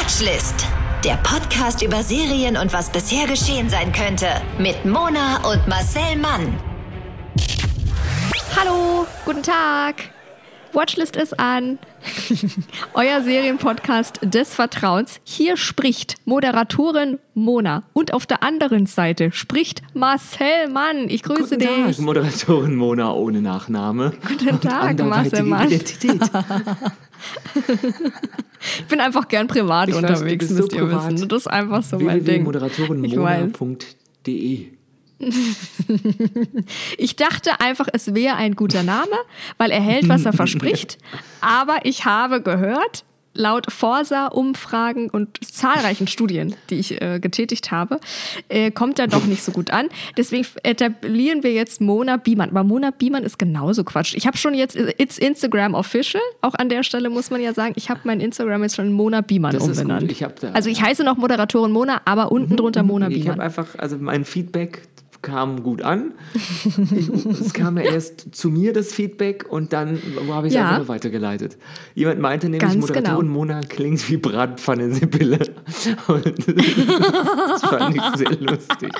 Watchlist. Der Podcast über Serien und was bisher geschehen sein könnte. Mit Mona und Marcel Mann. Hallo, guten Tag. Watchlist ist an. Euer Serienpodcast des Vertrauens. Hier spricht Moderatorin Mona. Und auf der anderen Seite spricht Marcel Mann. Ich grüße Guten dich. Tag, Moderatorin Mona ohne Nachname. Guten Tag, Marcel Mann. Ich bin einfach gern privat Ich weiß, unterwegs, bist müsst so ihr privat. wissen. Das ist einfach so mein Ding. Ich weiß. www.moderatorenmona.de Ich dachte einfach, es wäre ein guter Name, weil er hält, was er verspricht. Aber ich habe gehört, laut Forsa-Umfragen und zahlreichen Studien, die ich äh, getätigt habe, äh, kommt er doch nicht so gut an. Deswegen etablieren wir jetzt Mona Biemann. Aber Mona Biemann ist genauso Quatsch. Ich habe schon jetzt, it's Instagram official. Auch an der Stelle muss man ja sagen, ich habe mein Instagram jetzt schon Mona Biemann Das umbenannt. Ich also ich heiße noch Moderatorin Mona, aber unten drunter Mona Ich Biemann. habe einfach, also mein Feedback kam gut an. Ich, es kam ja erst zu mir das Feedback und dann habe ich es Ja. einfach nur weitergeleitet. Jemand meinte nämlich, Ganz Moderatorin genau. Mona klingt wie Bratpfanne Sibylle. Das fand ich sehr lustig.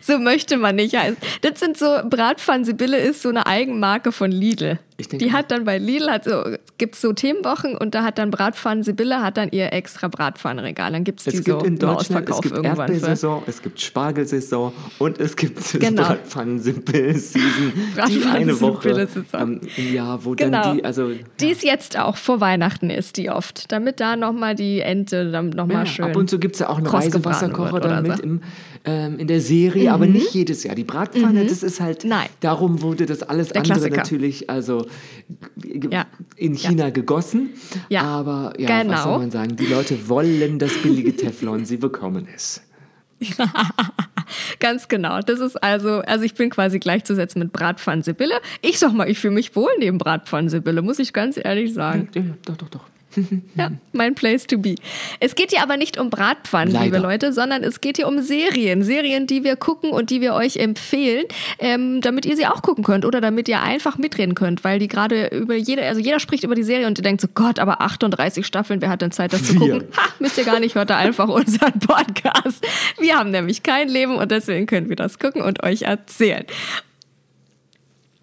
So möchte man nicht heißen. Das sind so, Bratpfannen Sibylle ist so eine Eigenmarke von Lidl. Die hat dann bei Lidl, hat so, gibt es so Themenwochen und da hat dann Bratpfannen Sibylle, hat dann ihr extra Bratpfannenregal. Dann gibt es die gibt so in Deutschland, es Ausverkauf gibt irgendwann. Erdbeersaison, es gibt Spargelsaison und es gibt Genau. Bratpfannen-Season. Die eine Woche ähm, Jahr, wo Genau. dann die, also Die ist jetzt auch vor Weihnachten ist die oft, damit da nochmal die Ente dann noch mal ja, schön. ab und zu gibt es ja auch einen Reisewasserkocher dann mit so. im, ähm, in der Serie, aber nicht jedes Jahr. Die Bratpfanne, das ist halt, Mhm. Nein. darum wurde das alles Der andere Klassiker. natürlich also Ja. in China gegossen. Ja. Aber ja, Genau. was soll man sagen, die Leute wollen das billige Teflon, sie bekommen es. Ganz genau. Das ist also, also ich bin quasi gleichzusetzen mit Bratpfannen Sibylle. Ich sag mal, ich fühle mich wohl neben Bratpfannen Sibylle, muss ich ganz ehrlich sagen. Ja, doch, doch, doch. Ja, mein Place to be. Es geht hier aber nicht um Bratpfannen, Leider. liebe Leute, sondern es geht hier um Serien. Serien, die wir gucken und die wir euch empfehlen, ähm, damit ihr sie auch gucken könnt oder damit ihr einfach mitreden könnt, weil die gerade über jede, also jeder spricht über die Serie und ihr denkt so, Gott, aber 38 Staffeln, wer hat denn Zeit, das zu gucken? Ha, müsst ihr gar nicht, hört da einfach unseren Podcast. Wir haben nämlich kein Leben und deswegen können wir das gucken und euch erzählen.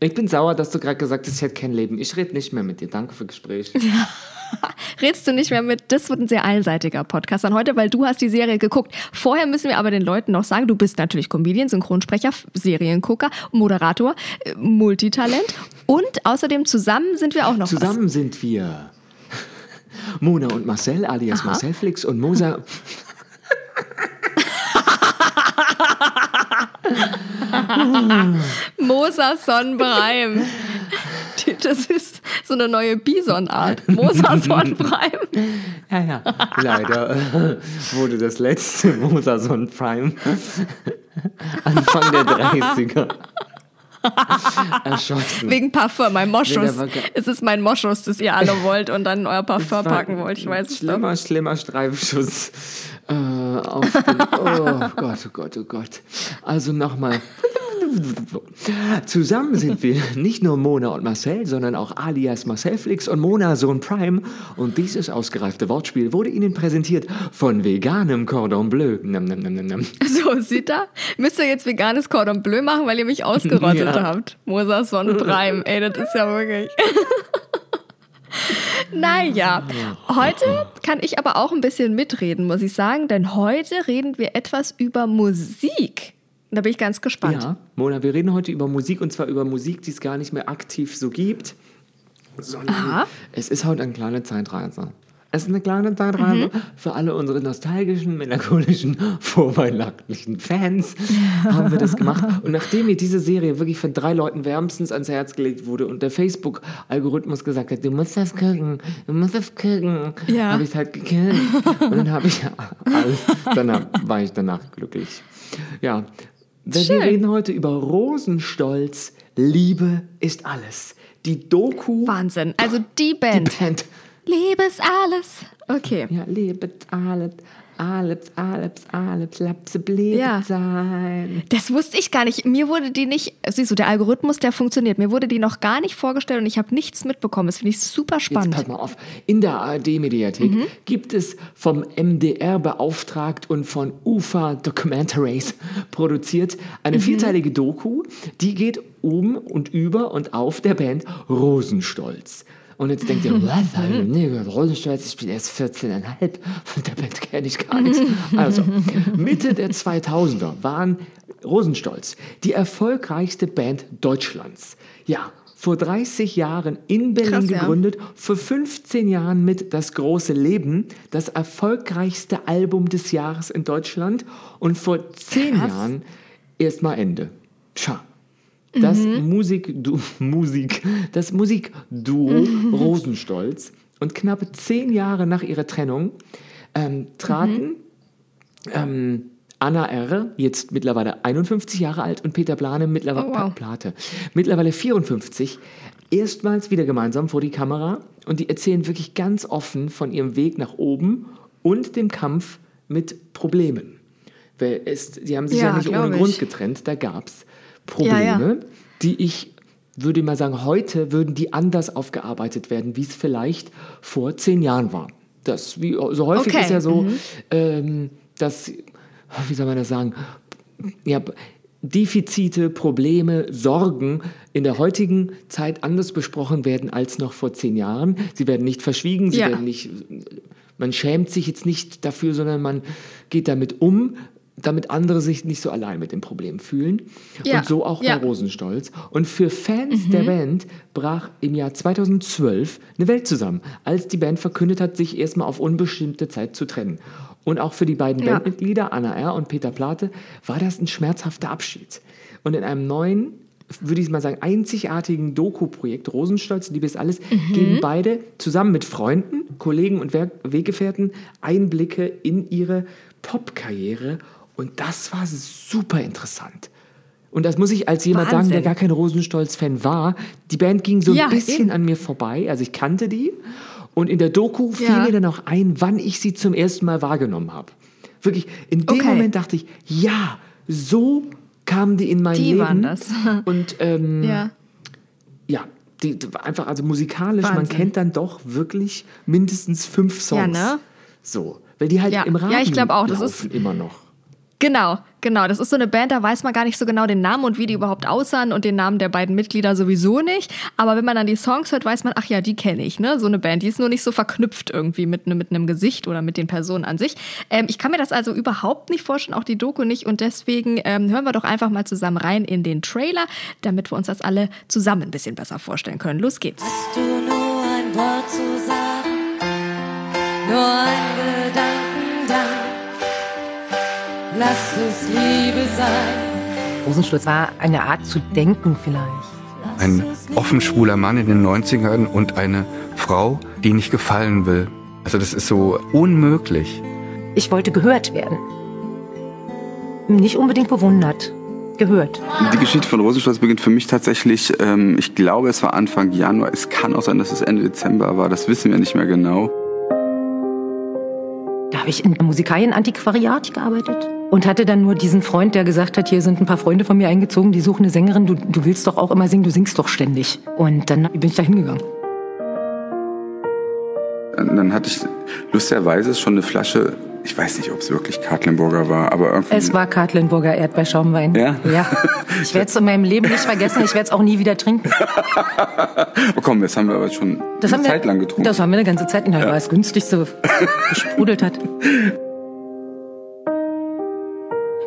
Ich bin sauer, dass du gerade gesagt hast, ich hätte kein Leben. Ich rede nicht mehr mit dir. Danke für Gespräch. Redst du nicht mehr mit, das wird ein sehr einseitiger Podcast dann heute, weil du hast die Serie geguckt. Vorher müssen wir aber den Leuten noch sagen, du bist natürlich Comedian, Synchronsprecher, Seriengucker, Moderator, äh, Multitalent und außerdem zusammen sind wir auch noch Zusammen sind wir Mona und Marcel, alias Marcel Flix und Mosa. was. Moser Sonnenbreim. Die- Das ist so eine neue Bisonart. Moser Sonnenbreim. Ja, ja. Leider wurde das letzte Mosason Prime Anfang der 30er erschossen. Wegen Parfum, mein Moschus. es ist mein Moschus, das ihr alle wollt und dann euer Parfum packen wollt. Ich weiß es doch. Schlimmer, schlimmer Streifschuss äh, auf den, Oh Gott, oh Gott, oh Gott. Also nochmal. Zusammen sind wir nicht nur Mona und Marcel, sondern auch alias Marcel Flix und Mona Sohn Prime. Und dieses ausgereifte Wortspiel wurde Ihnen präsentiert von veganem Cordon Bleu. Nam, nam, nam, nam, nam. So, sieht da? Müsst ihr jetzt veganes Cordon Bleu machen, weil ihr mich ausgerottet Ja. habt. Moser Sonnenbreim. Ey, das ist ja wirklich. naja, heute kann ich aber auch ein bisschen mitreden, muss ich sagen, denn heute reden wir etwas über Musik. Da bin ich ganz gespannt. Ja, Mona, wir reden heute über Musik und zwar über Musik, die es gar nicht mehr aktiv so gibt, sondern Aha. es ist heute eine kleine Zeitreise. Es ist eine kleine Zeitreise Mhm. für alle unsere nostalgischen, melancholischen, vorweihnachtlichen Fans haben wir das gemacht. Und nachdem mir diese Serie wirklich von drei Leuten wärmstens ans Herz gelegt wurde und der Facebook-Algorithmus gesagt hat, du musst das gucken, du musst das gucken, Ja. habe ich es halt geguckt. Und dann habe ich alles, war ich danach glücklich. Ja, wir Schön. reden heute über Rosenstolz. Liebe ist alles. Die Doku. Wahnsinn. Also die Die Band. Band. Liebe ist alles. Okay. Ja, Liebe ist alles. Alips, Alips, Alips, Lapse, Ja. sein. Das wusste ich gar nicht. Mir wurde die nicht, siehst du, der Algorithmus, der funktioniert. Mir wurde die noch gar nicht vorgestellt und ich habe nichts mitbekommen. Das finde ich super Jetzt spannend. pass mal auf. In der ARD-Mediathek Mhm. gibt es vom MDR beauftragt und von UFA Documentaries produziert eine Mhm. vierteilige Doku, die geht um und über und auf der Band Rosenstolz. Und jetzt denkt ihr, was? Nee, Rosenstolz, ich bin erst 14,5, von der Band kenne ich gar nichts. Also, Mitte der 2000er waren Rosenstolz die erfolgreichste Band Deutschlands. Ja, vor 30 Jahren in Berlin Krass, ja. gegründet, vor 15 Jahren mit Das große Leben, das erfolgreichste Album des Jahres in Deutschland und vor 10 Krass. Jahren erstmal Ende. Tja. Das Musikdu Musik, das Musikduo Rosenstolz und knapp zehn Jahre nach ihrer Trennung ähm, traten ähm, Anna R., jetzt mittlerweile 51 Jahre alt, und Peter Plane, mittlerweile Oh, wow. Plate, mittlerweile 54, erstmals wieder gemeinsam vor die Kamera und die erzählen wirklich ganz offen von ihrem Weg nach oben und dem Kampf mit Problemen. Weil es, sie haben sich ja, Ja, nicht ohne ich. Grund getrennt, da gab es Probleme, Ja, ja. die ich würde mal sagen, heute würden die anders aufgearbeitet werden, wie es vielleicht vor zehn Jahren war. Das, wie so häufig Okay, ist ja so, mhm. ähm, dass, wie soll man das sagen, ja, Defizite, Probleme, Sorgen in der heutigen Zeit anders besprochen werden als noch vor zehn Jahren. Sie werden nicht verschwiegen, sie Ja. werden nicht, man schämt sich jetzt nicht dafür, sondern man geht damit um, damit andere sich nicht so allein mit dem Problem fühlen. Ja, Und so auch ja. bei Rosenstolz. Und für Fans der Band brach im Jahr 2012 eine Welt zusammen, als die Band verkündet hat, sich erstmal auf unbestimmte Zeit zu trennen. Und auch für die beiden Ja. Bandmitglieder, Anna R. und Peter Plate, war das ein schmerzhafter Abschied. Und in einem neuen, würde ich mal sagen, einzigartigen Doku-Projekt Rosenstolz, Liebe ist alles, geben beide zusammen mit Freunden, Kollegen und Weggefährten Einblicke in ihre Popkarriere. Und das war super interessant. Und das muss ich als jemand sagen, der Wahnsinn. gar kein Rosenstolz-Fan war. Die Band ging so ein Ja, bisschen eben. an mir vorbei. Also ich kannte die. Und in der Doku fiel Ja. mir dann auch ein, wann ich sie zum ersten Mal wahrgenommen habe. Wirklich, in dem Okay. Moment dachte ich, ja, so kamen die in mein Die Leben. waren das. Und ähm, Ja. ja, die, einfach, also musikalisch, man Wahnsinn. kennt dann doch wirklich mindestens fünf Songs. Ja, ne? So, weil die halt Ja. im Radio Ja, ich auch, das laufen ist- immer noch. Genau, genau. Das ist so eine Band, da weiß man gar nicht so genau den Namen und wie die überhaupt aussahen und den Namen der beiden Mitglieder sowieso nicht. Aber wenn man dann die Songs hört, weiß man, ach ja, die kenne ich, ne? So eine Band, die ist nur nicht so verknüpft irgendwie mit, ne, mit einem Gesicht oder mit den Personen an sich. Ähm, ich kann mir das also überhaupt nicht vorstellen, auch die Doku nicht. Und deswegen ähm, hören wir doch einfach mal zusammen rein in den Trailer, damit wir uns das alle zusammen ein bisschen besser vorstellen können. Los geht's. Hast du nur ein Wort zu sagen, nur ein Gedanken dann, lass es Liebe sein. Rosenstolz war eine Art zu denken vielleicht. Ein offen schwuler Mann in den 90ern und eine Frau, die nicht gefallen will. Also das ist so unmöglich. Ich wollte gehört werden. Nicht unbedingt bewundert, gehört. Die Geschichte von Rosenstolz beginnt für mich tatsächlich, ähm, ich glaube, es war Anfang Januar. Es kann auch sein, dass es Ende Dezember war. Das wissen wir nicht mehr genau. Da habe ich in einem Musikalienantiquariat gearbeitet und hatte dann nur diesen Freund, der gesagt hat, hier sind ein paar Freunde von mir eingezogen, die suchen eine Sängerin, du, du willst doch auch immer singen, du singst doch ständig. Und dann bin ich da hingegangen. Dann hatte ich lustigerweise schon eine Flasche, ich weiß nicht, ob es wirklich Katlenburger war, aber irgendwie. Es war Katlenburger Erdbeerschaumwein. Ja? Ja. Ich werde es in meinem Leben nicht vergessen, ich werde es auch nie wieder trinken. oh komm, das haben wir aber schon Das eine haben wir, Zeit lang getrunken. Das haben wir eine ganze Zeit, weil es günstigste gesprudelt hat.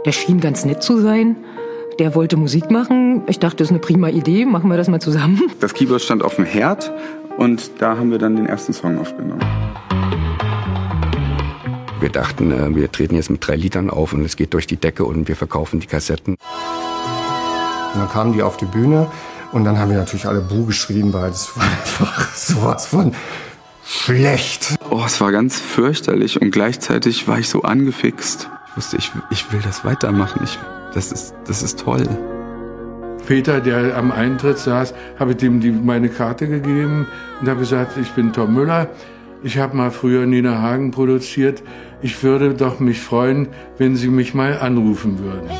Der schien ganz nett zu sein. Der wollte Musik machen. Ich dachte, das ist eine prima Idee. Machen wir das mal zusammen. Das Keyboard stand auf dem Herd und da haben wir dann den ersten Song aufgenommen. Wir dachten, äh, wir treten jetzt mit drei Litern auf und es geht durch die Decke und wir verkaufen die Kassetten. Und dann kamen die auf die Bühne und dann haben wir natürlich alle Buh geschrien, weil es war einfach sowas von schlecht. Oh, es war ganz fürchterlich und gleichzeitig war ich so angefixt. Ich wusste, ich, ich will das weitermachen. Ich, das, ist, das ist toll. Peter, der am Eintritt saß, habe ich dem die, meine Karte gegeben und habe gesagt, ich bin Tom Müller Ich habe mal früher Nina Hagen produziert. Ich würde doch mich freuen, wenn Sie mich mal anrufen würden.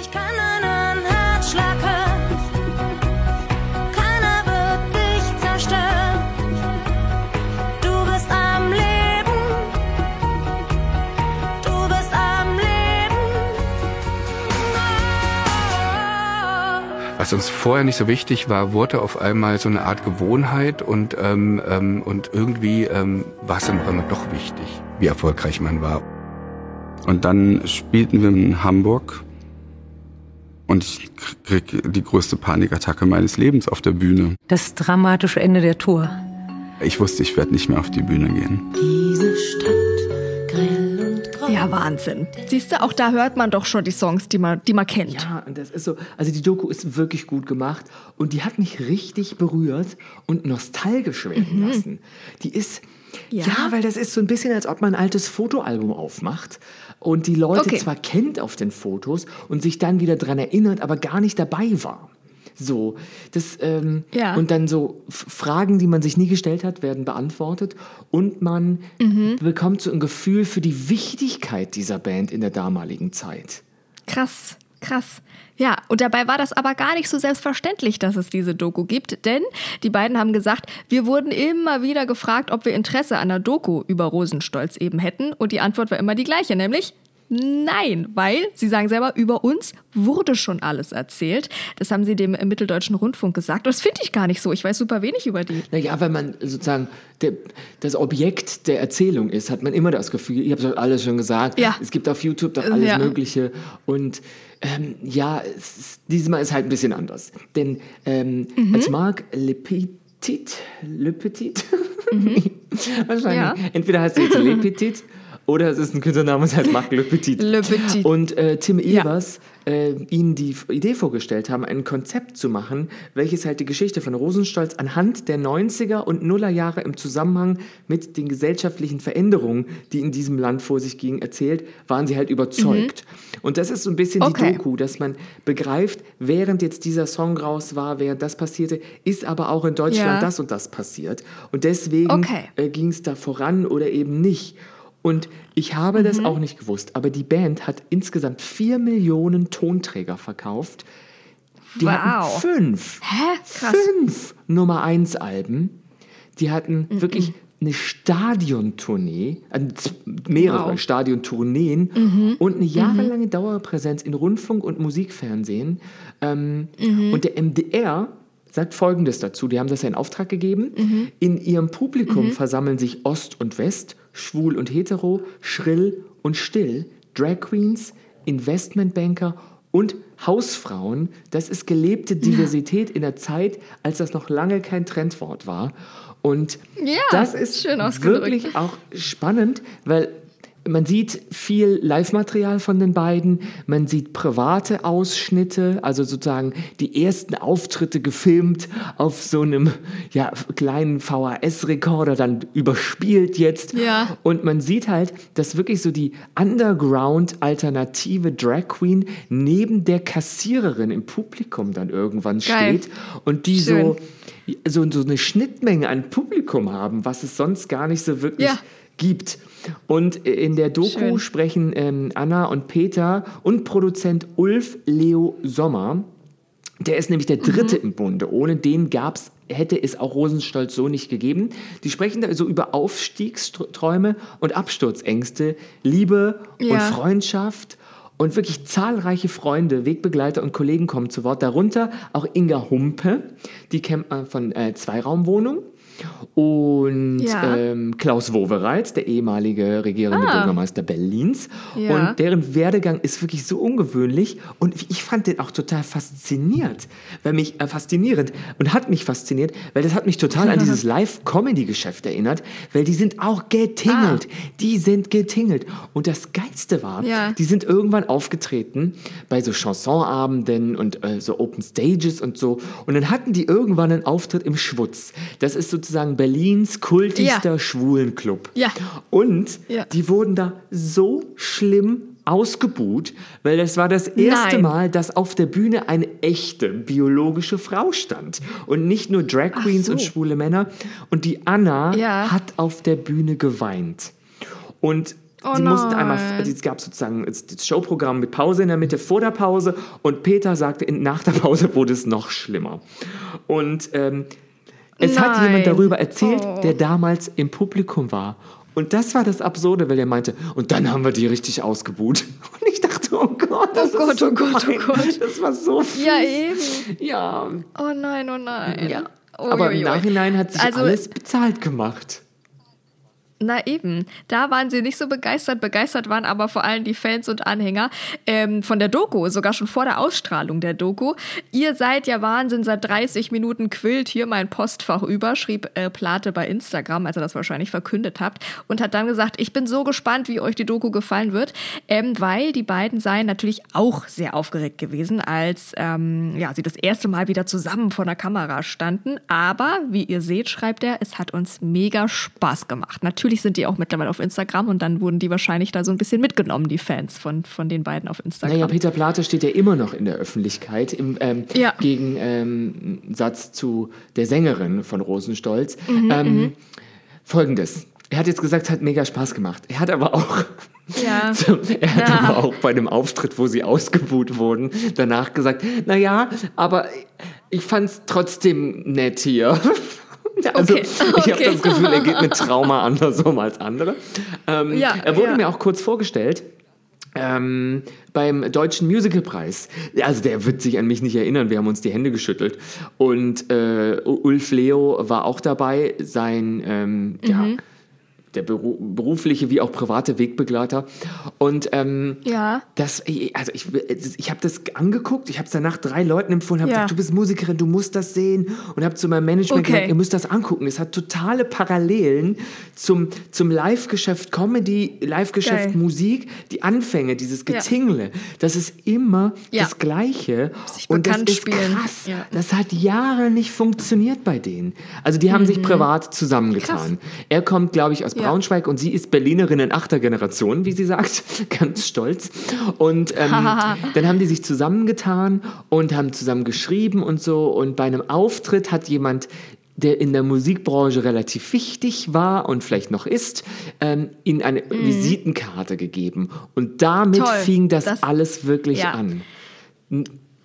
Was uns vorher nicht so wichtig war, wurde auf einmal so eine Art Gewohnheit und, ähm, ähm, und irgendwie ähm, war es dann auf einmal doch wichtig, wie erfolgreich man war. Und dann spielten wir in Hamburg und ich krieg die größte Panikattacke meines Lebens auf der Bühne. Das dramatische Ende der Tour. Ich wusste, ich werde nicht mehr auf die Bühne gehen. Diese Stadt. Ja, Wahnsinn. Siehst du, auch da hört man doch schon die Songs, die man, die man kennt. Ja, und das ist so, also die Doku ist wirklich gut gemacht und die hat mich richtig berührt und nostalgisch werden lassen. Die ist, ja. Ja. weil das ist so ein bisschen, als ob man ein altes Fotoalbum aufmacht und die Leute Okay. zwar kennt auf den Fotos und sich dann wieder dran erinnert, aber gar nicht dabei war. So, das, ähm, Ja. und dann so Fragen, die man sich nie gestellt hat, werden beantwortet und man Mhm. bekommt so ein Gefühl für die Wichtigkeit dieser Band in der damaligen Zeit. Krass, krass. Ja, und dabei war das aber gar nicht so selbstverständlich, dass es diese Doku gibt, denn die beiden haben gesagt, wir wurden immer wieder gefragt, ob wir Interesse an einer Doku über Rosenstolz eben hätten und die Antwort war immer die gleiche, nämlich Nein, weil, sie sagen selber, über uns wurde schon alles erzählt. Das haben sie dem Mitteldeutschen Rundfunk gesagt. Und das finde ich gar nicht so. Ich weiß super wenig über die. Naja, wenn man sozusagen der, das Objekt der Erzählung ist, hat man immer das Gefühl, ich habe es alles schon gesagt, Ja. es gibt auf YouTube doch alles Ja. Mögliche. Und ähm, ja, es diesmal ist halt ein bisschen anders. Denn ähm, Mhm. als Marc Le Petit, Petit, wahrscheinlich, Ja. entweder heißt er jetzt Le Petit oder es ist ein Künstlername, es heißt Marc Le Petit. Le Petit. Und äh, Tim Evers äh, ihnen die Idee vorgestellt haben, ein Konzept zu machen, welches halt die Geschichte von Rosenstolz anhand der 90er und Nullerjahre im Zusammenhang mit den gesellschaftlichen Veränderungen, die in diesem Land vor sich gingen, erzählt, waren sie halt überzeugt. Und das ist so ein bisschen Okay. die Doku, dass man begreift, während jetzt dieser Song raus war, während das passierte, ist aber auch in Deutschland Ja. das und das passiert. Und deswegen Okay. äh, ging es da voran oder eben nicht. Und ich habe das Mhm. auch nicht gewusst, aber die Band hat insgesamt vier Millionen Tonträger verkauft. Die Wow. hatten fünf, Hä? Krass. fünf Nummer eins Alben. Die hatten Mhm. wirklich eine Stadiontournee, also mehrere Wow. Mhm. Stadiontourneen und eine jahrelange Dauerpräsenz in Rundfunk und Musikfernsehen. Ähm, Mhm. Und der MDR sagt Folgendes dazu. Die haben das ja in Auftrag gegeben. Mhm. In ihrem Publikum versammeln sich Ost und West, schwul und hetero, schrill und still, Drag Queens, Investmentbanker und Hausfrauen. Das ist gelebte Diversität in der Zeit, als das noch lange kein Trendwort war. Und Ja, das ist wirklich auch spannend, weil man sieht viel Live-Material von den beiden, man sieht private Ausschnitte, also sozusagen die ersten Auftritte gefilmt auf so einem ja, kleinen VHS-Rekorder, dann überspielt jetzt. Ja. Und man sieht halt, dass wirklich so die Underground-alternative Drag Queen neben der Kassiererin im Publikum dann irgendwann Geil. steht und die Schön. so, so, so eine Schnittmenge an Publikum haben, was es sonst gar nicht so wirklich Ja. Gibt. Und in der Doku Schön. sprechen ähm, Anna und Peter und Produzent Ulf Leo Sommer. Der ist nämlich der dritte Mhm. im Bunde. Ohne den gab's, hätte es auch Rosenstolz so nicht gegeben. Die sprechen da so über Aufstiegsträume und Absturzängste, Liebe und Ja. Freundschaft. Und wirklich zahlreiche Freunde, Wegbegleiter und Kollegen kommen zu Wort. Darunter auch Inga Humpe, die kennt man von äh, Zweiraumwohnung. Und Ja. ähm, Klaus Wowereit, der ehemalige regierende Ah. Bürgermeister Berlins. Ja. Und deren Werdegang ist wirklich so ungewöhnlich. Und ich fand den auch total fasziniert. Weil mich, äh, faszinierend. Und hat mich fasziniert, weil das hat mich total an dieses Live-Comedy-Geschäft erinnert. Weil die sind auch getingelt. Die sind getingelt. Und das Geilste war, Ja. die sind irgendwann aufgetreten bei so Chansonabenden und äh, so Open Stages und so. Und dann hatten die irgendwann einen Auftritt im Schwutz. Das ist sozusagen Berlins kultigster Ja. Schwulenclub. Ja. Und Ja. die wurden da so schlimm ausgebuht, weil das war das erste Nein. Mal, dass auf der Bühne eine echte biologische Frau stand und nicht nur Drag Queens so. und schwule Männer. Und die Anna Ja. hat auf der Bühne geweint. Und Oh sie mussten einmal, also es gab sozusagen das Showprogramm mit Pause in der Mitte, vor der Pause und Peter sagte, nach der Pause wurde es noch schlimmer. Und ähm, es hat Nein. jemand darüber erzählt, Oh. der damals im Publikum war. Und das war das Absurde, weil er meinte, und dann haben wir die richtig ausgebuht. Und ich dachte, oh Gott, das Oh Gott, ist so oh Gott, oh gemein. Gott. Das war so fies. Ja, eben. Ja, Oh nein, oh nein. ja. Aber im. Nachhinein hat sich Also- alles bezahlt gemacht. Na eben, da waren sie nicht so begeistert. Begeistert waren aber vor allem die Fans und Anhänger ähm, von der Doku, sogar schon vor der Ausstrahlung der Doku. Ihr seid ja Wahnsinn, seit 30 Minuten quillt hier mein Postfach über, schrieb äh, Plate bei Instagram, als ihr das wahrscheinlich verkündet habt, und hat dann gesagt, ich bin so gespannt, wie euch die Doku gefallen wird, ähm, weil die beiden seien natürlich auch sehr aufgeregt gewesen, als ähm, ja, sie das erste Mal wieder zusammen vor der Kamera standen. Aber, wie ihr seht, schreibt er, es hat uns mega Spaß gemacht. Natürlich sind die auch mittlerweile auf Instagram und dann wurden die wahrscheinlich da so ein bisschen mitgenommen, die Fans von, von den beiden auf Instagram. Naja, Peter Plate steht ja immer noch in der Öffentlichkeit im ähm, Ja. Gegensatz zu der Sängerin von Rosenstolz. Mhm, ähm, Folgendes. Er hat jetzt gesagt, es hat mega Spaß gemacht. Er hat aber auch, Ja. so, er hat Ja. aber auch bei dem Auftritt, wo sie ausgebuht wurden, danach gesagt, naja, aber ich fand es trotzdem nett hier. Also Okay, ich habe okay. das Gefühl, er geht mit Trauma anders um als andere. Ähm, Ja, er wurde ja. mir auch kurz vorgestellt ähm, beim Deutschen Musicalpreis. Also der wird sich an mich nicht erinnern, wir haben uns die Hände geschüttelt. Und äh, Ulf Leo war auch dabei, sein ähm, ja, Mhm. Der beru berufliche wie auch private Wegbegleiter. Und ähm, Ja. das, also ich, ich habe das angeguckt, ich habe es danach drei Leuten empfohlen, habe Ja. gesagt, du bist Musikerin, du musst das sehen und habe zu meinem Management Okay. gesagt, ihr müsst das angucken. Es hat totale Parallelen zum, zum Live-Geschäft Comedy, Live-Geschäft. Musik, die Anfänge, dieses Ja. Getingle, das ist immer Ja. das Gleiche Sich und das ist spielen. krass. Ja. Das hat Jahre nicht funktioniert bei denen. Also die haben sich privat zusammengetan. Er kommt, glaube ich, aus Mhm. Ja. Braunschweig und sie ist Berlinerin in achter Generation, wie sie sagt, ganz stolz. Und ähm, dann haben die sich zusammengetan und haben zusammen geschrieben und so. Und bei einem Auftritt hat jemand der in der Musikbranche relativ wichtig war und vielleicht noch ist, ähm, ihnen eine Visitenkarte gegeben. Und damit. Toll. fing das, Das- alles wirklich ja. an.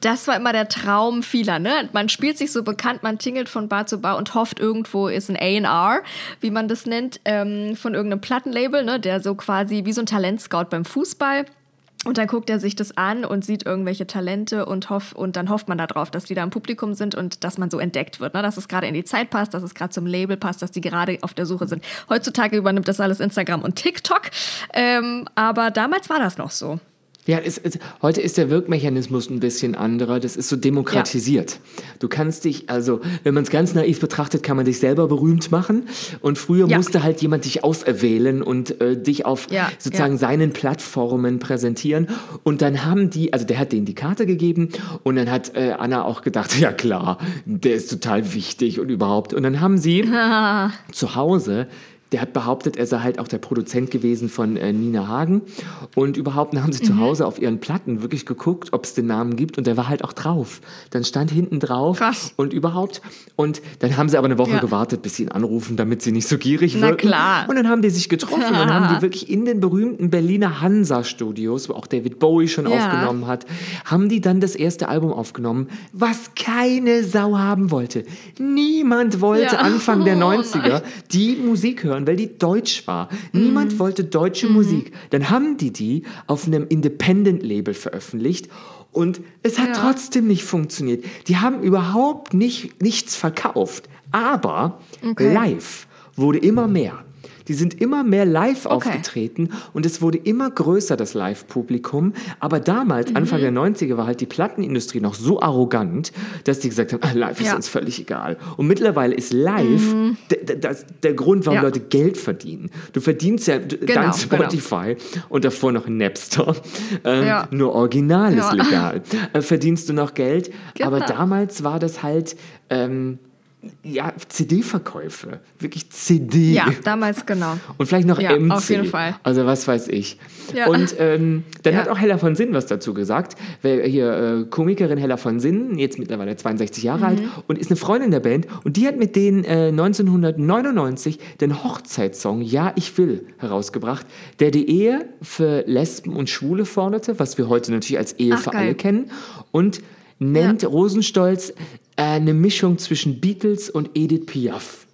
Das war immer der Traum vieler, ne? Man spielt sich so bekannt, man tingelt von Bar zu Bar und hofft, irgendwo ist ein A&R, wie man das nennt, ähm, von irgendeinem Plattenlabel, ne? Der so quasi wie so ein Talentscout beim Fußball. Und dann guckt er sich das an und sieht irgendwelche Talente und, hoff, und dann hofft man darauf, dass die da im Publikum sind und dass man so entdeckt wird. Ne? Dass es gerade in die Zeit passt, dass es gerade zum Label passt, dass die gerade auf der Suche sind. Heutzutage übernimmt das alles Instagram und TikTok. Ähm, aber damals war das noch so. Ja, es, es, heute ist der Wirkmechanismus ein bisschen anderer. Das ist so demokratisiert. Du kannst dich, also, wenn man es ganz naiv betrachtet, kann man dich selber berühmt machen. Und früher Ja. musste halt jemand dich auserwählen und äh, dich auf Ja, sozusagen ja. seinen Plattformen präsentieren. Und dann haben die, also der hat denen die Karte gegeben und dann hat äh, Anna auch gedacht, ja klar, der ist total wichtig und überhaupt. Und dann haben sie zu Hause der hat behauptet, er sei halt auch der Produzent gewesen von äh, Nina Hagen. Und überhaupt haben sie Mhm. zu Hause auf ihren Platten wirklich geguckt, ob es den Namen gibt. Und der war halt auch drauf. Dann stand hinten drauf Krass. und überhaupt. Und dann haben sie aber eine Woche Ja. gewartet, bis sie ihn anrufen, damit sie nicht so gierig Na wirken. klar. Und dann haben die sich getroffen und haben die wirklich in den berühmten Berliner Hansa-Studios, wo auch David Bowie schon Ja. aufgenommen hat, haben die dann das erste Album aufgenommen, was keine Sau haben wollte. Niemand wollte Ja. Anfang der Oh 90er die Musik hören, weil die deutsch war. Niemand Mhm. wollte deutsche Musik. Dann haben die die auf einem Independent-Label veröffentlicht und es hat Ja. trotzdem nicht funktioniert. Die haben überhaupt nicht, nichts verkauft. Aber Okay. live wurde immer mehr. Die sind immer mehr live Okay. aufgetreten und es wurde immer größer, das Live-Publikum. Aber damals, Mhm. Anfang der 90er, war halt die Plattenindustrie noch so arrogant, dass die gesagt haben, ah, live ist Ja. Mhm. uns völlig egal. Und mittlerweile ist live d- das, der Grund, warum Ja. Leute Geld verdienen. Du verdienst ja Genau, dank Spotify und davor noch Napster. Ähm, Ja. Nur Original ist legal. Äh, verdienst du noch Geld. Aber Genau. damals war das halt... Ähm, ja, CD-Verkäufe. Wirklich CD. Ja, damals genau. Und vielleicht noch Ja, MC. auf jeden Fall. Also was weiß ich. Ja. Und ähm, dann Ja. hat auch Hella von Sinn was dazu gesagt. Weil hier äh, Komikerin Hella von Sinn, jetzt mittlerweile 62 Jahre alt Mhm. und ist eine Freundin der Band. Und die hat mit denen äh, 1999 den Hochzeitssong Ja, ich will herausgebracht, der die Ehe für Lesben und Schwule forderte, was wir heute natürlich als Ehe Ach, für geil. alle kennen. Und nennt Rosenstolz äh, eine Mischung zwischen Beatles und Edith Piaf.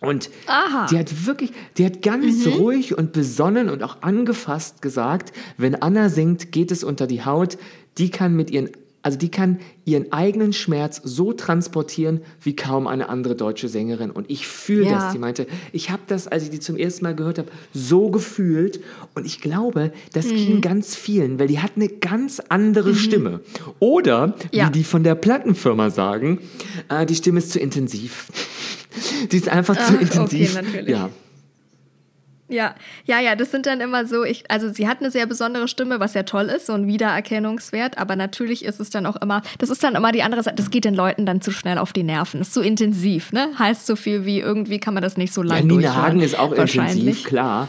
Und Aha. die hat wirklich, die hat ganz Mhm. ruhig und besonnen und auch angefasst gesagt, wenn Anna singt, geht es unter die Haut, die kann mit ihren, also die kann ihren eigenen Schmerz so transportieren wie kaum eine andere deutsche Sängerin. Und ich fühle Ja. das. Die meinte, ich habe das, als ich die zum ersten Mal gehört habe, so gefühlt. Und ich glaube, das Mhm. ging ganz vielen, weil die hat eine ganz andere Stimme. Oder, Ja. wie die von der Plattenfirma sagen, äh, die Stimme ist zu intensiv. Die ist einfach zu Ach, okay, intensiv. natürlich. Ja. Ja, ja, ja, das sind dann immer so, ich, also sie hat eine sehr besondere Stimme, was ja toll ist, so ein Wiedererkennungswert, aber natürlich ist es dann auch immer, das ist dann immer die andere Seite, das geht den Leuten dann zu schnell auf die Nerven, ist zu intensiv, ne? Heißt so viel wie, irgendwie kann man das nicht so Ja, lange Nina durchhören. Hagen ist auch intensiv, klar.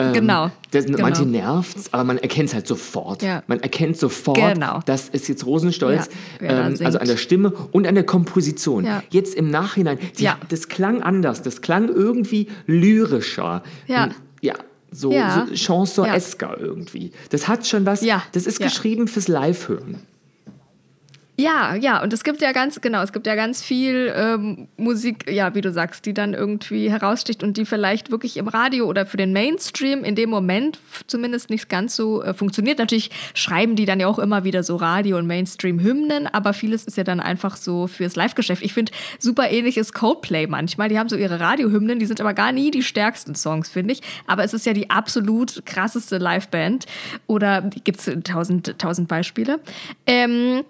Ähm, Genau, Das, genau. Manche nervt's, aber man erkennt es halt sofort. Ja. Man erkennt sofort, Genau. das ist jetzt Rosenstolz, Ja, ähm, also an der Stimme und an der Komposition. Ja. Jetzt im Nachhinein, die, Ja. das klang anders, das klang irgendwie lyrischer. Ja. Hm, Ja. So, Ja. so Chanson-esker irgendwie. Das hat schon was, Ja, das ist ja. geschrieben fürs Live-Hören. Ja, ja, und es gibt ja ganz, genau, es gibt ja ganz viel ähm, Musik, ja, wie du sagst, die dann irgendwie heraussticht und die vielleicht wirklich im Radio oder für den Mainstream in dem Moment zumindest nicht ganz so äh, funktioniert. Natürlich schreiben die dann ja auch immer wieder so Radio- und Mainstream-Hymnen, aber vieles ist ja dann einfach so fürs Live-Geschäft. Ich finde, super ähnlich ist Coldplay manchmal. Die haben so ihre Radiohymnen, die sind aber gar nie die stärksten Songs, finde ich. Aber es ist ja die absolut krasseste Liveband. Oder gibt es tausend, tausend Beispiele. Ähm,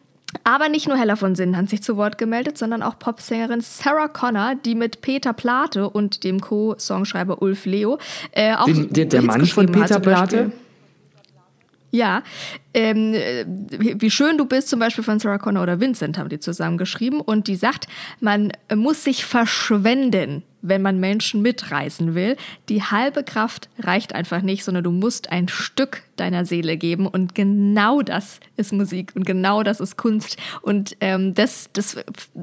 aber nicht nur Hella von Sinnen hat sich zu Wort gemeldet, sondern auch Popsängerin Sarah Connor, die mit Peter Plate und dem Co-Songschreiber Ulf Leo äh, auch Den, der, der Mann von Peter. Plate? Ja, ähm, äh, wie schön du bist, zum Beispiel von Sarah Connor oder Vincent haben die zusammen geschrieben. Und die sagt, man muss sich verschwenden, wenn man Menschen mitreißen will. Die halbe Kraft reicht einfach nicht, sondern du musst ein Stück deiner Seele geben. Und genau das ist Musik und genau das ist Kunst. Und ähm, das, das,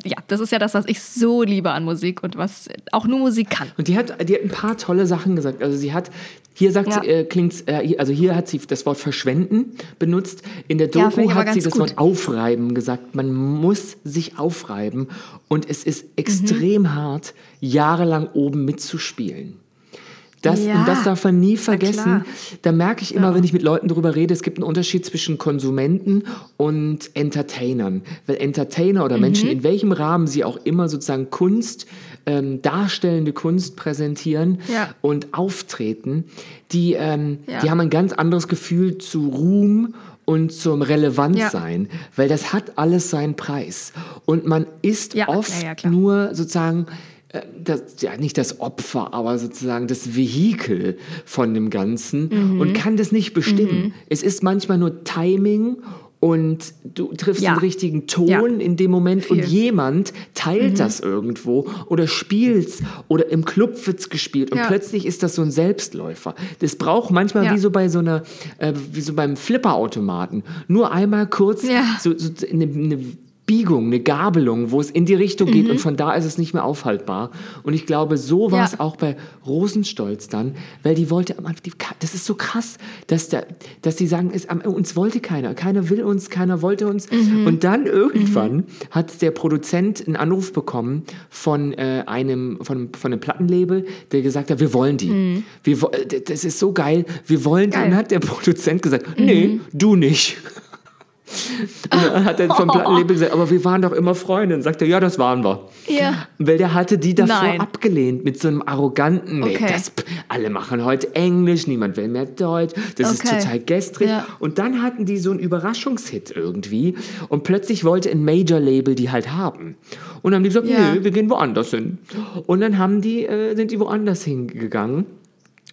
ja, das ist ja das, was ich so liebe an Musik und was auch nur Musik kann. Und die hat, die hat ein paar tolle Sachen gesagt. Also sie hat, hier sagt Ja. sie, äh, klingt's, äh, also hier hat sie das Wort verschwenden benutzt. In der Ja, Doku aber hat sie das gut. Wort aufreiben gesagt. Man muss sich aufreiben. Und es ist extrem Mhm. hart, jahrelang oben mitzuspielen. Das, Ja, und das darf man nie vergessen. Da merke ich immer, wenn ich mit Leuten darüber rede, es gibt einen Unterschied zwischen Konsumenten und Entertainern. Weil Entertainer oder Mhm. Menschen, in welchem Rahmen sie auch immer sozusagen Kunst, ähm, darstellende Kunst präsentieren Ja. und auftreten, die, ähm, Ja. die haben ein ganz anderes Gefühl zu Ruhm und zum Relevantsein, weil das hat alles seinen Preis. Und man ist Ja, oft ja, ja, nur sozusagen äh, das, ja, nicht das Opfer, aber sozusagen das Vehikel von dem Ganzen Mhm. und kann das nicht bestimmen. Es ist manchmal nur Timing und du triffst Ja. den richtigen Ton Ja. in dem Moment und Viel. jemand teilt Mhm. das irgendwo oder spielt's oder im Club wird's gespielt und Ja. plötzlich ist das so ein Selbstläufer. Das braucht manchmal wie so bei so einer, äh, wie so beim Flipperautomaten, nur einmal kurz so, so eine, eine Biegung, eine Gabelung, wo es in die Richtung geht Mhm. und von da ist es nicht mehr aufhaltbar. Und ich glaube, so war es Ja. auch bei Rosenstolz dann, weil die wollte, das ist so krass, dass, da, dass die sagen, es, uns wollte keiner, keiner will uns, keiner wollte uns. Mhm. Und dann irgendwann hat der Produzent einen Anruf bekommen von äh, einem, von, von einem Plattenlabel, der gesagt hat, wir wollen die. Wir, wo- äh, das ist so geil, wir wollen die. Mhm. Und dann hat der Produzent gesagt, nee, du nicht. Hat er vom Plattenlabel gesagt, aber wir waren doch immer Freunde. Und sagt er, ja, das waren wir. Ja. Weil der hatte die davor Nein. abgelehnt mit so einem arroganten, nee, Okay. das, alle machen heute Englisch, niemand will mehr Deutsch, das ist Okay. total gestrig. Ja. Und dann hatten die so einen Überraschungshit irgendwie und plötzlich wollte ein Major-Label die halt haben. Und dann haben die gesagt, Ja. nee, wir gehen woanders hin. Und dann haben die, äh, sind die woanders hingegangen.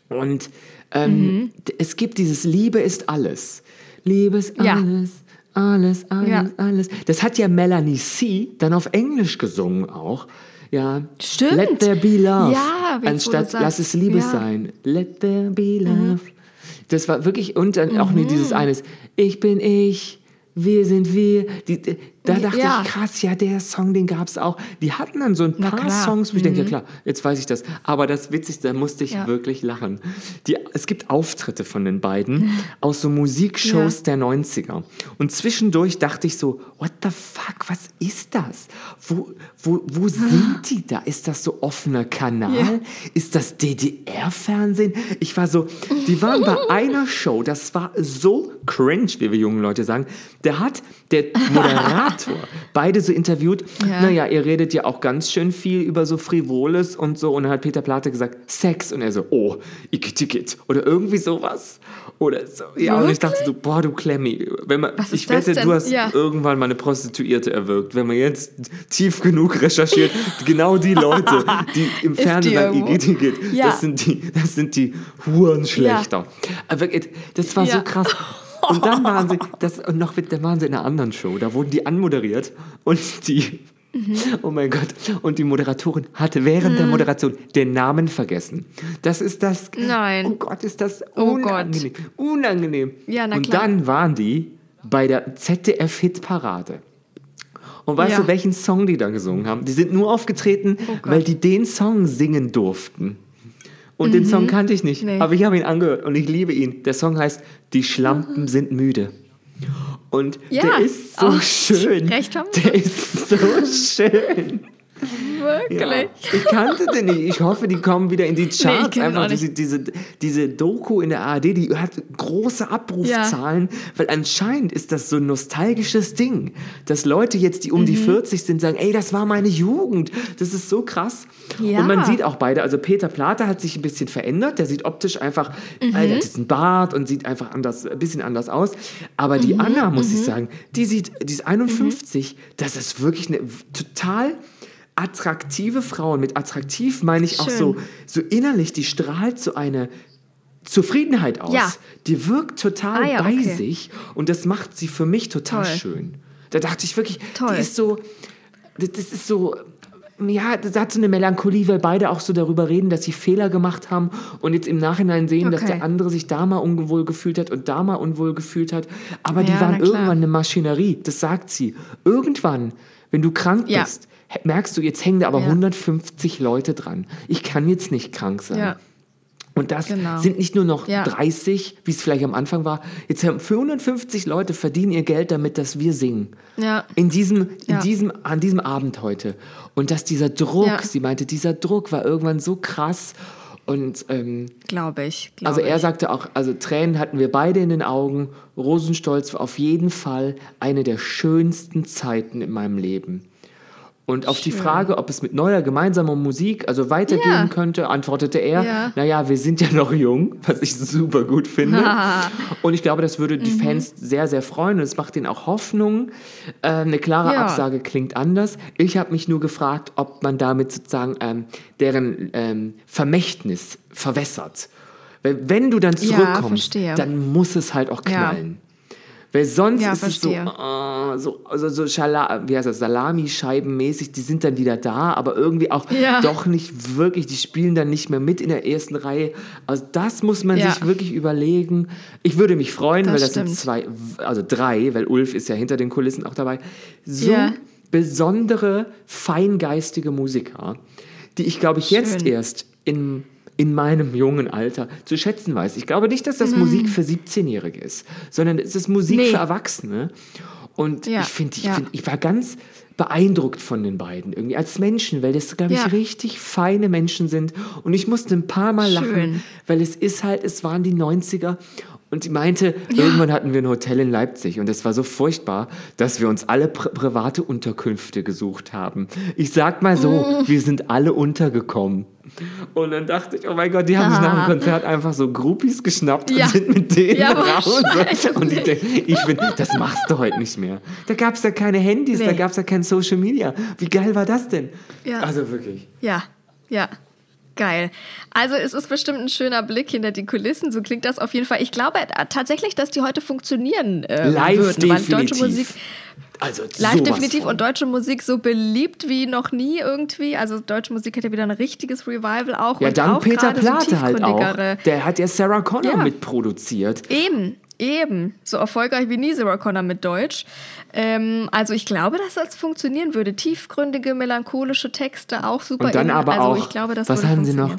Und ähm, d- es gibt dieses Liebe ist alles. Liebe ist alles, alles, alles, Ja. alles. Das hat ja Melanie C. dann auf Englisch gesungen auch. Ja. Stimmt. Let there be love. Ja, Anstatt lass es Liebe Ja. Mhm. sein. Let there be love. Das war wirklich, und dann auch nur dieses eines, ich bin ich, wir sind wir. Die, da dachte Ja. ich, krass, ja, der Song, den gab es auch. Die hatten dann so ein Na paar klar. Mhm. Songs, wo ich denke, ja klar, jetzt weiß ich das. Aber das Witzigste, da musste ich Ja. wirklich lachen. Die, es gibt Auftritte von den beiden aus so Musikshows der 90er. Und zwischendurch dachte ich so, what the fuck, was ist das? Wo, wo, wo sind die da? Ist das so offener Kanal? Ja. Ist das DDR-Fernsehen? Ich war so, die waren bei einer Show, das war so cringe, wie wir jungen Leute sagen. Der hat, der Moderator, beide so interviewt, Ja. naja, ihr redet ja auch ganz schön viel über so Frivoles und so. Und dann hat Peter Plate gesagt, Sex. Und er so, oh, Igitigit. Oder irgendwie sowas. Oder so. Ja, und ich dachte so, boah, du Klemmi. Wenn man, ich wette, denn? du hast Ja. irgendwann mal eine Prostituierte erwirkt. Wenn man jetzt tief genug recherchiert, genau die Leute, die im Fernsehen sagen, irgendwo? Igitigit, Ja. das sind die, das sind die Hurenschlechter. Aber wirklich, das war so Ja. krass. Und dann waren sie, das, und noch, mit- dann waren sie in einer anderen Show, da wurden die anmoderiert und die, Mhm. oh mein Gott, und die Moderatorin hatte während der Moderation den Namen vergessen. Das ist das, Nein. oh Gott, ist das Oh Gott. unangenehm, unangenehm. Ja, na und klar. dann waren die bei der ZDF-Hitparade. Und weißt Ja. du, welchen Song die da gesungen haben? Die sind nur aufgetreten, Oh weil die den Song singen durften. Und den Song kannte ich nicht, Mhm. Nee. aber ich habe ihn angehört und ich liebe ihn. Der Song heißt Die Schlampen sind müde. Und Ja. der ist so Oh, schön. recht haben. Der ist so schön. Wirklich. Ja, ich kannte den nicht. Ich hoffe, die kommen wieder in die Charts. ihn Einfach diese, diese, diese Doku in der ARD, die hat große Abrufzahlen, weil anscheinend ist das so ein nostalgisches Ding, dass Leute jetzt, die um Mhm. die 40 sind, sagen, ey, das war meine Jugend. Das ist so krass. Ja. Und man sieht auch beide, also Peter Plate hat sich ein bisschen verändert, der sieht optisch einfach, Mhm. der hat jetzt einen Bart und sieht einfach anders, ein bisschen anders aus. Aber Mhm. die Anna, muss ich sagen, die sieht, die ist 51, das ist wirklich eine total attraktive Frau. Und mit attraktiv meine ich auch Schön. so, so innerlich, die strahlt so eine Zufriedenheit aus. Ja. Die wirkt total Ah ja, bei okay. sich und das macht sie für mich total Toll. schön. Da dachte ich wirklich, Toll. die ist so, das ist so, ja, das hat so eine Melancholie, weil beide auch so darüber reden, dass sie Fehler gemacht haben und jetzt im Nachhinein sehen, dass Okay. der andere sich da mal unwohl gefühlt hat und da mal unwohl gefühlt hat. Aber die Ja, waren na klar. irgendwann eine Maschinerie, das sagt sie. Irgendwann, wenn du krank bist, merkst du, jetzt hängen da aber Ja. 150 Leute dran. Ich kann jetzt nicht krank sein. Ja. Und das Genau. sind nicht nur noch Ja. 30, wie es vielleicht am Anfang war. Jetzt haben 450 Leute verdienen ihr Geld damit, dass wir singen. Ja. In diesem, in Ja. diesem, an diesem Abend heute. Und dass dieser Druck, sie meinte, dieser Druck war irgendwann so krass. Und ähm, Glaube ich. Glaub also er sagte auch, also Tränen hatten wir beide in den Augen. Rosenstolz war auf jeden Fall eine der schönsten Zeiten in meinem Leben. Und auf die Frage, ob es mit neuer gemeinsamer Musik also weitergehen Ja. könnte, antwortete er, Ja. naja, wir sind ja noch jung, was ich super gut finde. Und ich glaube, das würde Mhm. die Fans sehr, sehr freuen und es macht ihnen auch Hoffnung. Äh, eine klare Ja. Absage klingt anders. Ich habe mich nur gefragt, ob man damit sozusagen ähm, deren ähm, Vermächtnis verwässert. Weil wenn du dann zurückkommst, dann muss es halt auch knallen. Weil sonst Ja, ist es so, verstehe. äh, so, also so Schala, wie heißt das, Salamischeibenmäßig, die sind dann wieder da, aber irgendwie auch Ja. doch nicht wirklich, die spielen dann nicht mehr mit in der ersten Reihe. Also das muss man Ja. sich wirklich überlegen. Ich würde mich freuen, Das weil das stimmt. sind zwei, also drei, weil Ulf ist ja hinter den Kulissen auch dabei. So besondere, feingeistige Musiker, die ich glaube ich jetzt Schön. erst in in meinem jungen Alter zu schätzen weiß. Ich glaube nicht, dass das Musik für 17-Jährige ist, sondern es ist Musik Mhm. Nee. für Erwachsene. Und Ja, ich finde, ich, ja. find, ich war ganz beeindruckt von den beiden irgendwie als Menschen, weil das, glaube ich, Ja. richtig feine Menschen sind. Und ich musste ein paar Mal lachen, Schön. weil es ist halt, es waren die 90er. Und die meinte, irgendwann hatten wir ein Hotel in Leipzig und es war so furchtbar, dass wir uns alle pri private Unterkünfte gesucht haben. Ich sag mal so, Mm. wir sind alle untergekommen. Und dann dachte ich, oh mein Gott, die haben sich nach dem Konzert einfach so Groupies geschnappt Ja. und sind mit denen Ja, wahrscheinlich. Und ich denke, ich bin, das machst du heute nicht mehr. Da gab es ja keine Handys, da Nee. gab es ja kein Social Media. Wie geil war das denn? Ja. Also wirklich. Ja, ja. Geil. Also es ist bestimmt ein schöner Blick hinter die Kulissen. So klingt das auf jeden Fall. Ich glaube äh, tatsächlich, dass die heute funktionieren äh, Live würden, weil deutsche definitiv. Musik Also live definitiv von. und deutsche Musik so beliebt wie noch nie irgendwie. Also deutsche Musik hätte wieder ein richtiges Revival auch. Ja, und dann auch Peter gerade so Plate halt auch. Der hat ja Sarah Connor Ja. mitproduziert. Eben, eben. So erfolgreich wie nie Sarah Connor mit Deutsch. Ähm, also ich glaube, dass das funktionieren würde. Tiefgründige, melancholische Texte auch super. Und dann in. aber also auch, glaube, was haben sie noch?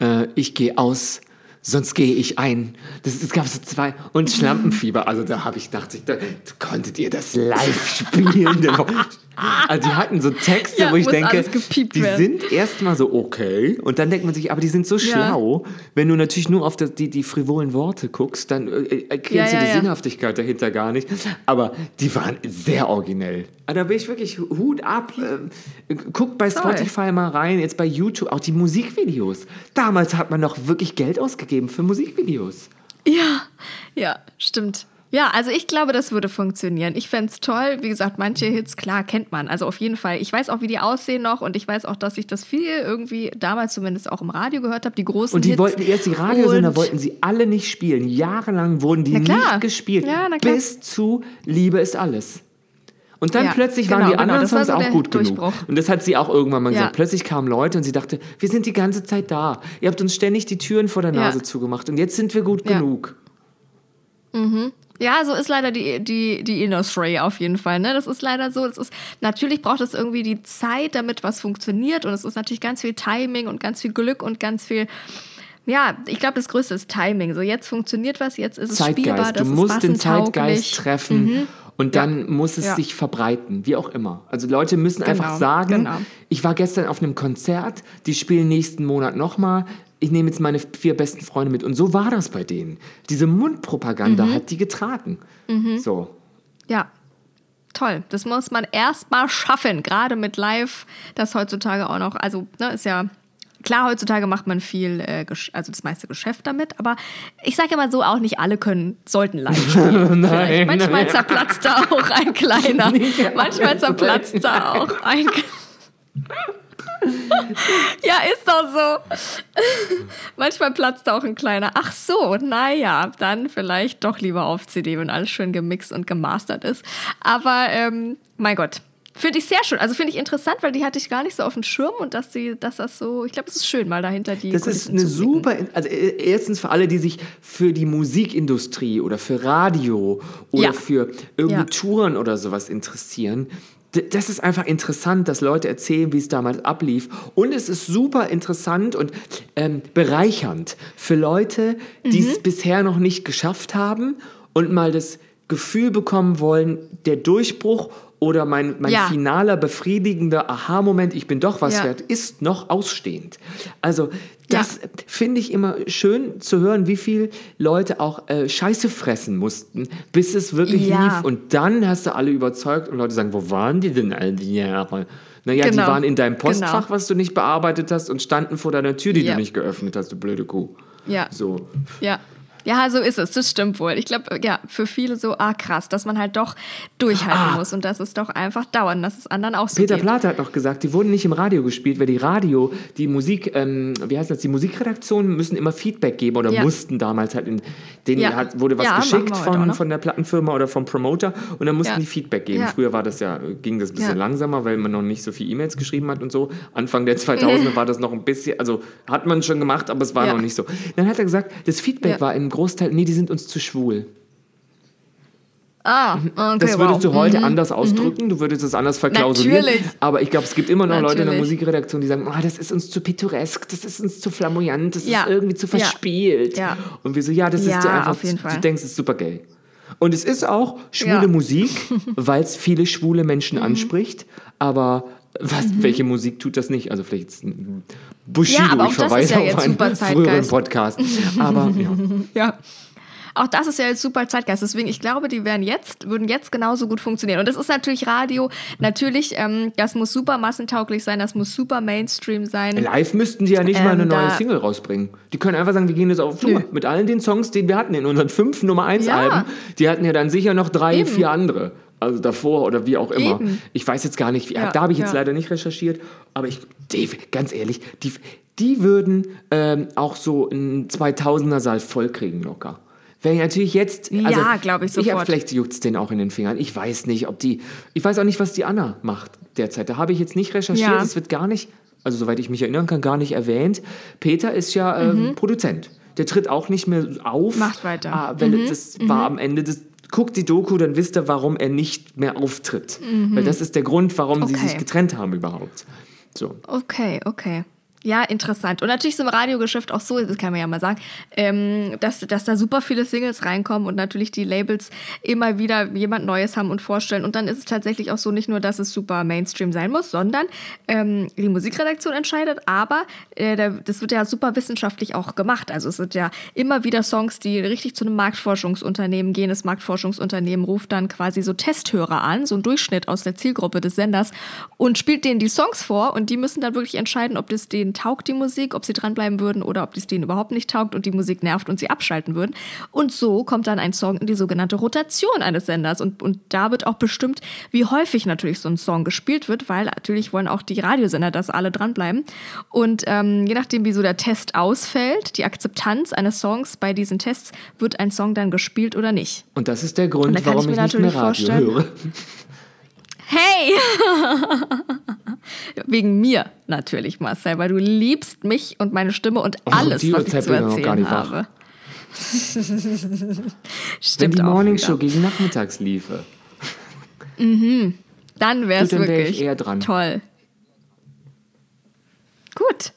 Äh, ich gehe aus, sonst gehe ich ein. Das, es gab so zwei. Und Schlampenfieber. Also da habe ich gedacht, ich, da, konntet ihr das live spielen? also die hatten so Texte, Ja, wo ich denke, die werden. sind erstmal so okay. Und dann denkt man sich, aber die sind so schlau. Wenn du natürlich nur auf das, die, die frivolen Worte guckst, dann äh, erkennst Ja, du ja, die ja. Sinnhaftigkeit dahinter gar nicht. Aber die waren sehr originell. Also da bin ich wirklich Hut ab. Äh, guckt bei Toll. Spotify mal rein, jetzt bei YouTube, auch die Musikvideos. Damals hat man noch wirklich Geld ausgegeben für Musikvideos. Ja, ja, stimmt. Ja, also ich glaube, das würde funktionieren. Ich fände es toll. Wie gesagt, manche Hits, klar, kennt man. Also auf jeden Fall. Ich weiß auch, wie die aussehen noch und ich weiß auch, dass ich das viel irgendwie damals zumindest auch im Radio gehört habe, die großen Und die Hits. wollten erst die Radiosender wollten sie alle nicht spielen. Jahrelang wurden die nicht gespielt. Ja, bis zu Liebe ist alles. Und dann Ja, plötzlich waren genau, die genau, anderen Songs so auch gut genug. Und das hat sie auch irgendwann mal Ja. gesagt. Plötzlich kamen Leute und sie dachte, wir sind die ganze Zeit da. Ihr habt uns ständig die Türen vor der Ja. Nase zugemacht und jetzt sind wir gut Ja. genug. Ja, so ist leider die, die, die Industry auf jeden Fall. Ne? Das ist leider so. Das ist, natürlich braucht es irgendwie die Zeit, damit was funktioniert. Und es ist natürlich ganz viel Timing und ganz viel Glück und ganz viel. Ja, ich glaube, das Größte ist Timing. So, jetzt funktioniert was, jetzt ist es spielbar, Zeitgeist. das Du ist musst den. Zeitgeist treffen und dann muss es Ja. sich verbreiten, wie auch immer. Also Leute müssen einfach Genau, sagen, genau. ich war gestern auf einem Konzert, die spielen nächsten Monat nochmal, ich nehme jetzt meine vier besten Freunde mit. Und so war das bei denen. Diese Mundpropaganda Mhm. hat die getragen. So. Ja. Toll. Das muss man erst mal schaffen, gerade mit Live, das heutzutage auch noch, also, ne, ist ja. Klar, heutzutage macht man viel, äh, also das meiste Geschäft damit, aber ich sage immer so, auch nicht alle können, sollten live spielen. Vielleicht. Manchmal zerplatzt da auch ein kleiner. Manchmal zerplatzt da auch ein. ja, ist doch so. Manchmal platzt da auch ein kleiner. Ach so, naja, dann vielleicht doch lieber auf CD, wenn alles schön gemixt und gemastert ist. Aber ähm, mein Gott. Finde ich sehr schön. Also finde ich interessant, weil die hatte ich gar nicht so auf dem Schirm und dass sie, dass das so, ich glaube, es ist schön, mal dahinter die. Das ist Kulissen eine zu blicken. super, also äh, erstens für alle, die sich für die Musikindustrie oder für Radio oder Ja. für irgendwie Ja. Touren oder sowas interessieren. Das ist einfach interessant, dass Leute erzählen, wie es damals ablief. Und es ist super interessant und ähm, bereichernd für Leute, die Mhm. es bisher noch nicht geschafft haben und mal das Gefühl bekommen wollen, der Durchbruch oder mein, mein Ja. finaler, befriedigender Aha-Moment, ich bin doch was Ja. wert, ist noch ausstehend. Also das finde ich immer schön zu hören, wie viel Leute auch äh, Scheiße fressen mussten, bis es wirklich Ja. lief. Und dann hast du alle überzeugt und Leute sagen, wo waren die denn all die Jahre? Naja, die Genau. waren in deinem Postfach, Genau. was du nicht bearbeitet hast und standen vor deiner Tür, die Ja. du nicht geöffnet hast, du blöde Kuh. Ja. So. Ja. Ja, so ist es. Das stimmt wohl. Ich glaube, ja, für viele so, ah krass, dass man halt doch durchhalten muss und dass es doch einfach dauern, dass es anderen auch so Peter geht. Plate hat noch gesagt, die wurden nicht im Radio gespielt, weil die Radio, die Musik, ähm, wie heißt das, die Musikredaktionen müssen immer Feedback geben oder Ja. mussten damals halt in, denen Ja. hat, wurde was Ja, geschickt von, von der Plattenfirma oder vom Promoter und dann mussten Ja. die Feedback geben. Früher war das ja, ging das ein bisschen langsamer, weil man noch nicht so viel E-Mails geschrieben hat und so. Anfang der 2000er war das noch ein bisschen, also hat man schon gemacht, aber es war noch nicht so. Dann hat er gesagt, das Feedback war im Großteil, nee, die sind uns zu schwul. Ah, okay, Das würdest wow. du heute anders ausdrücken, du würdest es anders verklausulieren. Natürlich. Aber ich glaube, es gibt immer noch Leute in der Natürlich. Musikredaktion, die sagen, oh, das ist uns zu pittoresk, das ist uns zu flamboyant, das Ja. ist irgendwie zu verspielt. Ja. Und wir so, ja, das ist dir einfach, du denkst, es ist super gay. Und es ist auch schwule. Musik, weil es viele schwule Mhm. Menschen anspricht, aber was, welche Musik tut das nicht? Also vielleicht Bushido, Ja, ich verweise ja auf einen früheren. Podcast. Aber ja. Ja. Auch das ist ja jetzt super Zeitgeist. Deswegen, ich glaube, die werden jetzt, würden jetzt genauso gut funktionieren. Und das ist natürlich Radio. Natürlich, ähm, das muss super massentauglich sein, das muss super Mainstream sein. Live müssten die ja nicht mal Ähm, eine neue Single rausbringen. Die können einfach sagen, wir gehen jetzt auf Tour. Mit allen den Songs, die wir hatten in unseren fünf Nummer 1 Ja. Alben. Die hatten ja dann sicher noch drei, Eben. vier andere. Also davor oder wie auch immer. Eben. Ich weiß jetzt gar nicht, wie, Ja, da habe ich jetzt ja. leider nicht recherchiert, aber ich, Dave, ganz ehrlich, die, die würden ähm, auch so einen 2000er Saal vollkriegen locker. Ich natürlich jetzt, Ja, also, glaub ich Ich hab, sofort. vielleicht juckt es den auch in den Fingern. Ich weiß nicht, ob die, ich weiß auch nicht, was die Anna macht derzeit. Da habe ich jetzt nicht recherchiert. Ja. Es wird gar nicht, also soweit ich mich erinnern kann, gar nicht erwähnt. Peter ist ja ähm, Produzent. Der tritt auch nicht mehr auf. Mhm. Macht weiter. Ah, weil das war am Ende des. Guckt die Doku, dann wisst ihr, warum er nicht mehr auftritt. Weil das ist der Grund, warum sie Mhm. Okay. sich getrennt haben überhaupt. So. Okay, okay. Ja, interessant. Und natürlich ist im Radiogeschäft auch so, das kann man ja mal sagen, ähm, dass, dass da super viele Singles reinkommen und natürlich die Labels immer wieder jemand Neues haben und vorstellen. Und dann ist es tatsächlich auch so, nicht nur, dass es super Mainstream sein muss, sondern ähm, die Musikredaktion entscheidet, aber äh, da- das wird ja super wissenschaftlich auch gemacht. Also es sind ja immer wieder Songs, die richtig zu einem Marktforschungsunternehmen gehen. Das Marktforschungsunternehmen ruft dann quasi so Testhörer an, so ein Durchschnitt aus der Zielgruppe des Senders und spielt denen die Songs vor und die müssen dann wirklich entscheiden, ob das denen taugt, die Musik, ob sie dranbleiben würden oder ob das denen überhaupt nicht taugt und die Musik nervt und sie abschalten würden. Und so kommt dann ein Song in die sogenannte Rotation eines Senders und, und da wird auch bestimmt, wie häufig natürlich so ein Song gespielt wird, weil natürlich wollen auch die Radiosender, dass alle dranbleiben. Und ähm, je nachdem, wie so der Test ausfällt, die Akzeptanz eines Songs bei diesen Tests, wird ein Song dann gespielt oder nicht. Und das ist der Und Grund, warum ich ich, nicht mehr Radio vorstellen- höre. Hey! Wegen mir natürlich, Marcel, weil du liebst mich und meine Stimme und Oh, alles, die was ich zu erzählen gar nicht wach. habe. Wenn Stimmt die auch Morningshow gegen nachmittags liefe. Dann wäre es dann wär ich wirklich eher dran. toll. Gut.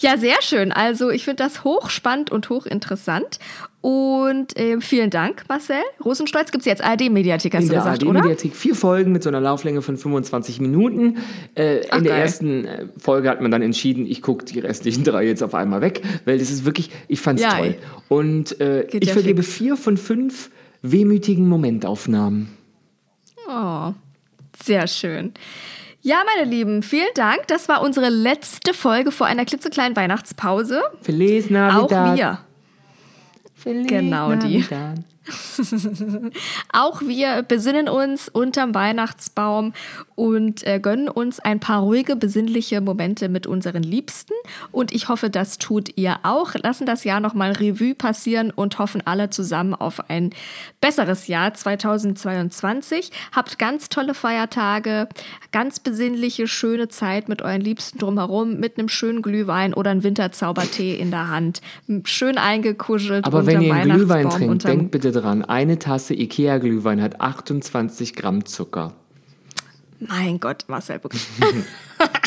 Ja, sehr schön. Also ich finde das hochspannend und hochinteressant. Und äh, vielen Dank, Marcel. Rosenstolz gibt es jetzt ARD-Mediathek, hast in du gesagt, oder? ARD-Mediathek vier Folgen mit so einer Lauflänge von 25 Minuten. Äh, Ach, in der geil. ersten äh, Folge hat man dann entschieden, ich gucke die restlichen drei jetzt auf einmal weg, weil das ist wirklich, ich fand's Ja, toll. Und äh, ich ja vergebe fix. vier von fünf wehmütigen Momentaufnahmen. Oh, sehr schön. Ja, meine Lieben, vielen Dank. Das war unsere letzte Folge vor einer klitzekleinen Weihnachtspause. Feliz Auch Navidad. wir. Feliz Genau die. Auch wir besinnen uns unterm Weihnachtsbaum und äh, gönnen uns ein paar ruhige, besinnliche Momente mit unseren Liebsten. Und ich hoffe, das tut ihr auch. Lassen das Jahr nochmal Revue passieren und hoffen alle zusammen auf ein besseres Jahr 2022. Habt ganz tolle Feiertage, ganz besinnliche, schöne Zeit mit euren Liebsten drumherum, mit einem schönen Glühwein oder einem Winterzaubertee in der Hand. Schön eingekuschelt. Aber wenn ihr einen Glühwein trinkt, denkt bitte dran, eine Tasse Ikea-Glühwein hat 28 Gramm Zucker. Mein Gott, Marcel, wirklich.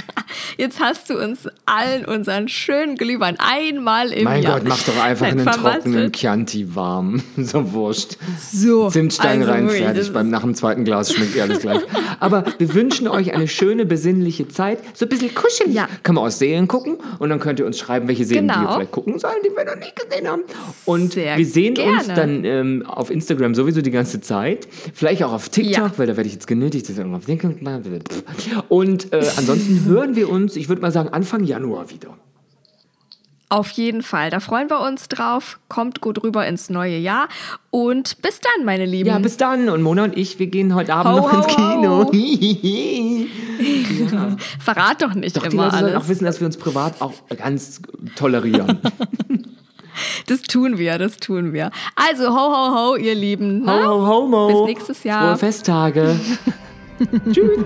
Jetzt hast du uns allen unseren schönen Glühwein einmal im mein Jahr. Gott, mach doch einfach einen trockenen Chianti warm. so wurscht. So, Zimtstein also rein, wirklich, fertig. Beim, nach dem zweiten Glas schmeckt eh alles gleich. Aber wir wünschen euch eine schöne, besinnliche Zeit. So ein bisschen kuschelig. Ja. Kann man auch Serien gucken und dann könnt ihr uns schreiben, welche Serien Genau. wir vielleicht gucken sollen, die wir noch nicht gesehen haben. Und Sehr wir sehen uns gerne. dann ähm, auf Instagram sowieso die ganze Zeit. Vielleicht auch auf TikTok, Ja. weil da werde ich jetzt genötigt, das irgendwann auf TikTok. Und äh, ansonsten hören wir uns, ich würde mal sagen, Anfang Januar wieder. Auf jeden Fall, da freuen wir uns drauf. Kommt gut rüber ins neue Jahr. Und bis dann, meine Lieben. Ja, bis dann. Und Mona und ich, wir gehen heute Abend Ho, noch ins ho, Kino. ja. Verrat doch nicht Doch, die immer Leute sollen alles. auch wissen, dass wir uns privat auch ganz tolerieren. Das tun wir, das tun wir. Also, ho, ho, ho, ihr Lieben. ho, ne? ho, ho, mo. Bis nächstes Jahr. Frohe Festtage. Tschüss.